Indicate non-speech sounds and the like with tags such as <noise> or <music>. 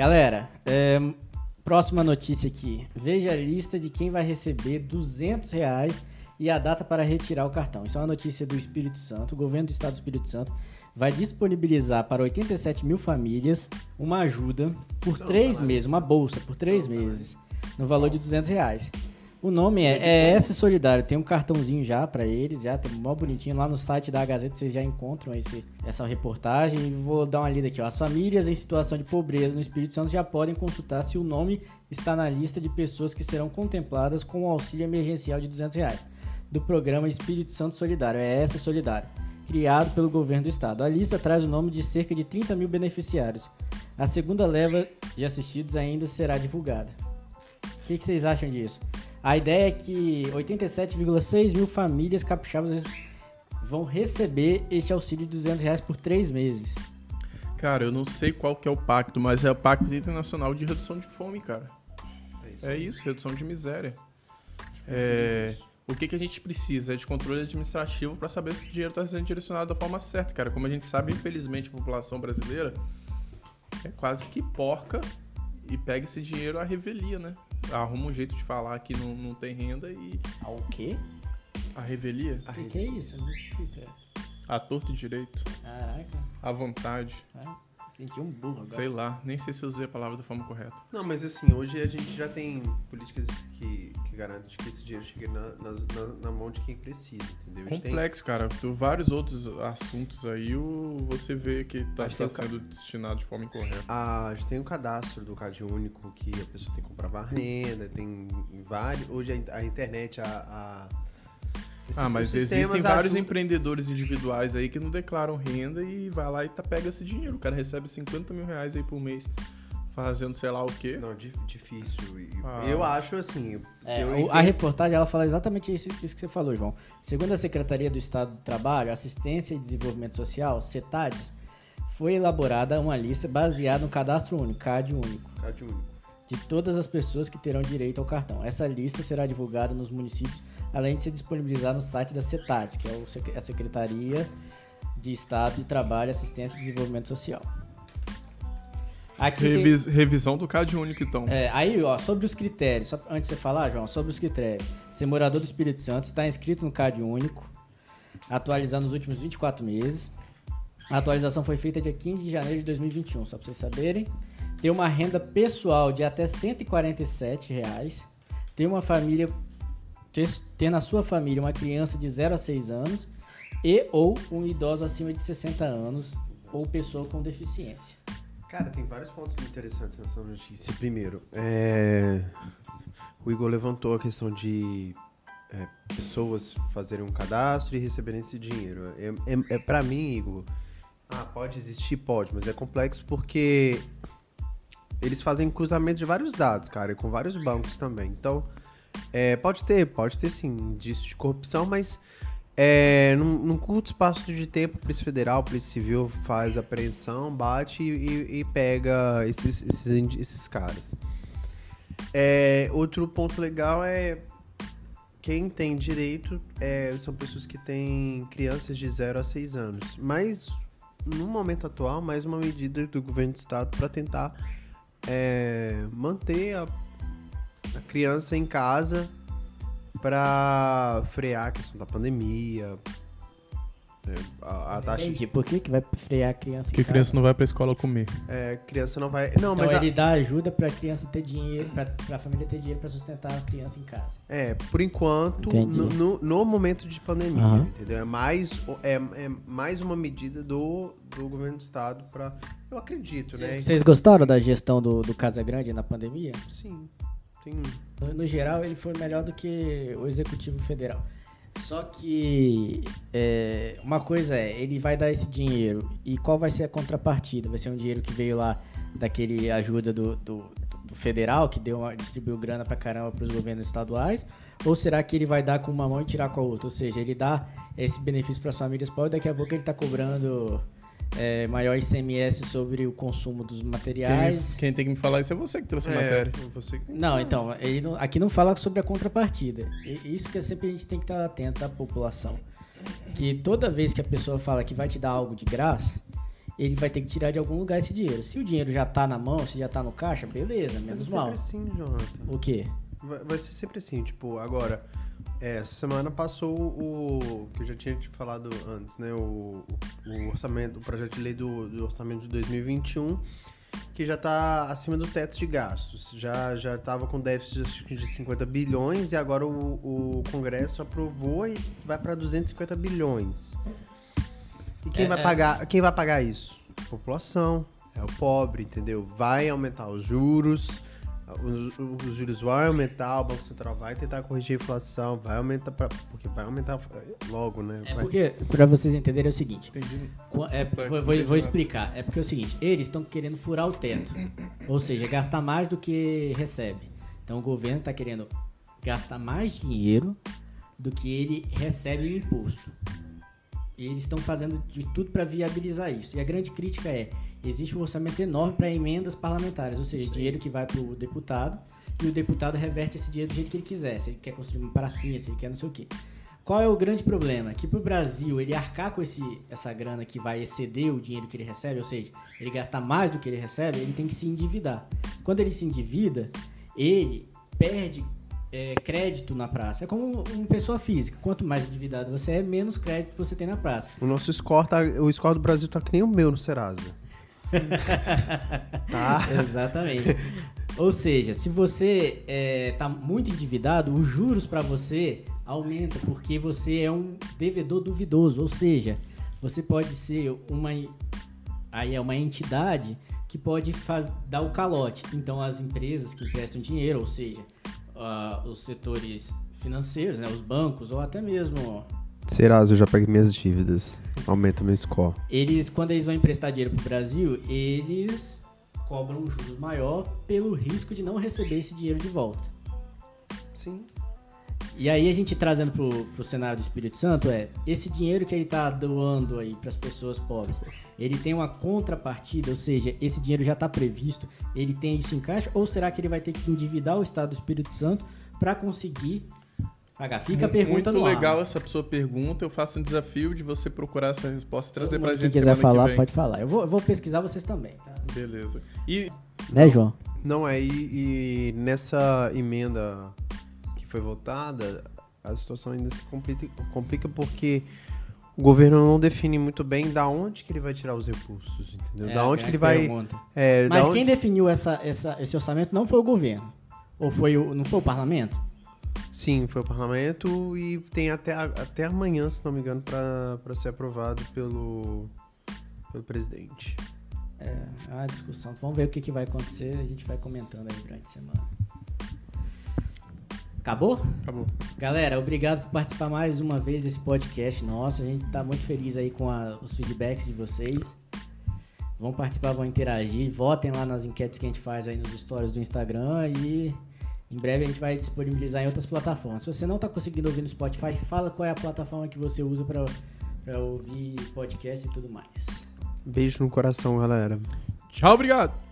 Galera, é, próxima notícia aqui. Veja a lista de quem vai receber 200 reais e a data para retirar o cartão. Isso é uma notícia do Espírito Santo. O governo do estado do Espírito Santo vai disponibilizar para 87 mil famílias uma ajuda por três meses, uma bolsa por três meses, no valor de 200 reais. O nome é, é S Solidário. Tem um cartãozinho já para eles, já tem mó bonitinho lá no site da Gazeta. Vocês já encontram esse, essa reportagem. Vou dar uma lida aqui. Ó. As famílias em situação de pobreza no Espírito Santo já podem consultar se o nome está na lista de pessoas que serão contempladas com o auxílio emergencial de 200 reais do programa Espírito Santo Solidário, é essa Solidário, criado pelo governo do estado. A lista traz o nome de cerca de 30 mil beneficiários. A segunda leva de assistidos ainda será divulgada. O que, que vocês acham disso? A ideia é que 87,6 mil famílias capixabas vão receber este auxílio de 200 reais por três meses. Cara, eu não sei qual que é o pacto, mas é o Pacto Internacional de Redução de Fome, cara. É isso, é isso redução de miséria. É, o que, que a gente precisa é de controle administrativo para saber se o dinheiro está sendo direcionado da forma certa, cara. Como a gente sabe, infelizmente, a população brasileira é quase que porca e pega esse dinheiro à revelia, né? Arruma um jeito de falar que não, não tem renda e. Ao quê? A revelia? O que, que, é isso? Me explica. A torto e direito. Caraca. À vontade. Ah, senti um burro agora. Sei lá, nem sei se eu usei a palavra da forma correta. Não, mas assim, hoje a gente já tem políticas que, que garantem que esse dinheiro chegue na, na, na mão de quem precisa, entendeu? Complexo, tem... cara. Tu, vários outros assuntos aí, o, você vê que tá, tá sendo ca... destinado de forma incorreta. Ah, a gente tem o cadastro do Cade Único, que a pessoa tem que comprovar renda, tem vários... Hoje a, a internet, a, a ah, mas existem vários ajudam... empreendedores individuais aí que não declaram renda e vai lá e tá, pega esse dinheiro. O cara recebe 50 mil reais aí por mês fazendo sei lá o quê. Não, difícil. Ah. Eu acho assim. É, eu a reportagem ela fala exatamente isso, isso, que você falou, João. Segundo a Secretaria do Estado do Trabalho, Assistência e Desenvolvimento Social, CETADES, foi elaborada uma lista baseada no cadastro único, CAD único. CAD único. De todas as pessoas que terão direito ao cartão. Essa lista será divulgada nos municípios além de ser disponibilizado no site da CETAD, que é a Secretaria de Estado de Trabalho, Assistência e Desenvolvimento Social. Revis, tem... Revisão do CAD único, então. É, aí, ó, sobre os critérios, só antes de você falar, João, sobre os critérios. Ser morador do Espírito Santo, está inscrito no CAD único, atualizando nos últimos 24 meses. A atualização foi feita dia 15 de janeiro de 2021, só para vocês saberem. Ter uma renda pessoal de até 147 reais. ter uma família ter, ter na sua família uma criança de 0 a 6 anos e ou um idoso acima de 60 anos ou pessoa com deficiência. Cara, tem vários pontos interessantes nessa notícia. Primeiro, é... o Igor levantou a questão de é, pessoas fazerem um cadastro e receberem esse dinheiro. É, é, é para mim, Igor, ah, pode existir? Pode, mas é complexo porque eles fazem cruzamento de vários dados, cara, e com vários bancos também. Então, é, pode ter, pode ter sim indício de corrupção, mas é, num, num, curto espaço de tempo, a Polícia Federal, a Polícia Civil faz apreensão, bate e, e pega esses, esses, esses caras. É, outro ponto legal é quem tem direito é, são pessoas que têm crianças de 0 a 6 anos. Mas, no momento atual, mais uma medida do governo do estado para tentar é, manter a a criança em casa para frear a questão da pandemia. É, a, a taxa Entendi. Por que, que vai frear a criança? Porque a criança não vai pra escola comer. É, criança não vai. Não, então mas ele a... dá ajuda pra criança ter dinheiro, pra, pra família ter dinheiro pra sustentar a criança em casa. É, por enquanto, no, no, no, momento de pandemia, uhum. entendeu? É mais, é, é mais uma medida do, do governo do estado pra. Eu acredito, Cês, né? Vocês gostaram da gestão do, do Casa Grande na pandemia? Sim. No, no, geral, ele foi melhor do que o Executivo Federal. Só que é, uma coisa é, ele vai dar esse dinheiro e qual vai ser a contrapartida? Vai ser um dinheiro que veio lá daquele ajuda do, do, do federal, que deu uma, distribuiu grana pra caramba para os governos estaduais? Ou será que ele vai dar com uma mão e tirar com a outra? Ou seja, ele dá esse benefício para as famílias pobres, daqui a pouco ele está cobrando é, maior ICMS sobre o consumo dos materiais. Quem, quem, tem que me falar isso é você que trouxe a é, matéria. Não, então, ele não, aqui não fala sobre a contrapartida. Isso que é sempre a gente tem que estar atento à população. Que toda vez que a pessoa fala que vai te dar algo de graça, ele vai ter que tirar de algum lugar esse dinheiro. Se o dinheiro já tá na mão, se já tá no caixa, beleza, Mas menos é mal. sempre assim, Jonathan. O quê? Vai, vai ser sempre assim, tipo, agora, é, essa semana passou o. que eu já tinha te falado antes, né? O, o orçamento, o projeto de lei do, do orçamento de 2021, que já tá acima do teto de gastos. Já, já tava com déficit de 50 bilhões e agora o, o Congresso aprovou e vai para 250 bilhões. E quem, É, vai é. pagar, quem vai pagar isso? A população, é o pobre, entendeu? Vai aumentar os juros, os, os juros vão aumentar, o Banco Central vai tentar corrigir a inflação, vai aumentar, pra, porque vai aumentar logo, né? É Vai- porque, pra vocês entenderem, é o seguinte. Entendi. É, vou, vou- vou explicar. É porque é o seguinte, eles estão querendo furar o teto. Ou seja, gastar mais do que recebe. Então o governo está querendo gastar mais dinheiro do que ele recebe em imposto. E eles estão fazendo de tudo para viabilizar isso. E a grande crítica é, existe um orçamento enorme para emendas parlamentares, ou seja, dinheiro que vai para o deputado e o deputado reverte esse dinheiro do jeito que ele quiser. Se ele quer construir uma pracinha, se ele quer não sei o quê. Qual é o grande problema? Que pro Brasil ele arcar com esse, essa grana que vai exceder o dinheiro que ele recebe, ou seja, ele gastar mais do que ele recebe, ele tem que se endividar. Quando ele se endivida, ele perde é, crédito na praça. É como uma pessoa física. Quanto mais endividado você é, menos crédito você tem na praça. O nosso score, tá, o score do Brasil tá que nem o meu no Serasa. <laughs> tá? Exatamente. Ou seja, se você está muito endividado, os juros para você aumentam porque você é um devedor duvidoso. Ou seja, você pode ser uma aí é uma entidade que pode faz, dar o calote. Então as empresas que emprestam dinheiro, ou seja, ah, os setores financeiros, né, os bancos ou até mesmo Serasa, eu já paguei minhas dívidas. Aumenta meu score. eles quando eles vão emprestar dinheiro pro Brasil, eles cobram um juros maior pelo risco de não receber esse dinheiro de volta. Sim. E aí a gente trazendo pro, pro cenário do Espírito Santo é esse dinheiro que ele tá doando aí para as pessoas pobres, ele tem uma contrapartida, ou seja, esse dinheiro já está previsto, ele tem isso em caixa ou será que ele vai ter que endividar o Estado do Espírito Santo para conseguir Fica a pergunta Muito no ar. legal essa sua pergunta. Eu faço um desafio de você procurar essa resposta e trazer Todo pra gente que quiser falar, que vem. pode falar. Eu vou, eu vou pesquisar vocês também, tá? Beleza. E Né, João? Não, é, e, e nessa emenda que foi votada, a situação ainda se complica, complica porque o governo não define muito bem da onde que ele vai tirar os recursos, entendeu? É da onde que ele vai... É, Mas onde- quem definiu essa, essa, esse orçamento não foi o governo. Ou foi o, não foi o parlamento? Sim, foi o parlamento e tem até, até amanhã, se não me engano, para ser aprovado pelo, pelo presidente. É uma discussão. Vamos ver o que, que vai acontecer. A gente vai comentando aí durante a semana. Acabou? acabou. Galera, obrigado por participar mais uma vez desse podcast nosso. A gente tá muito feliz aí com a- os feedbacks de vocês. Vão participar, vão interagir. Votem lá nas enquetes que a gente faz aí nos stories do Instagram e em breve a gente vai disponibilizar em outras plataformas. Se você não tá conseguindo ouvir no Spotify, fala qual é a plataforma que você usa para ouvir podcast e tudo mais. Beijo no coração, galera. Tchau, obrigado.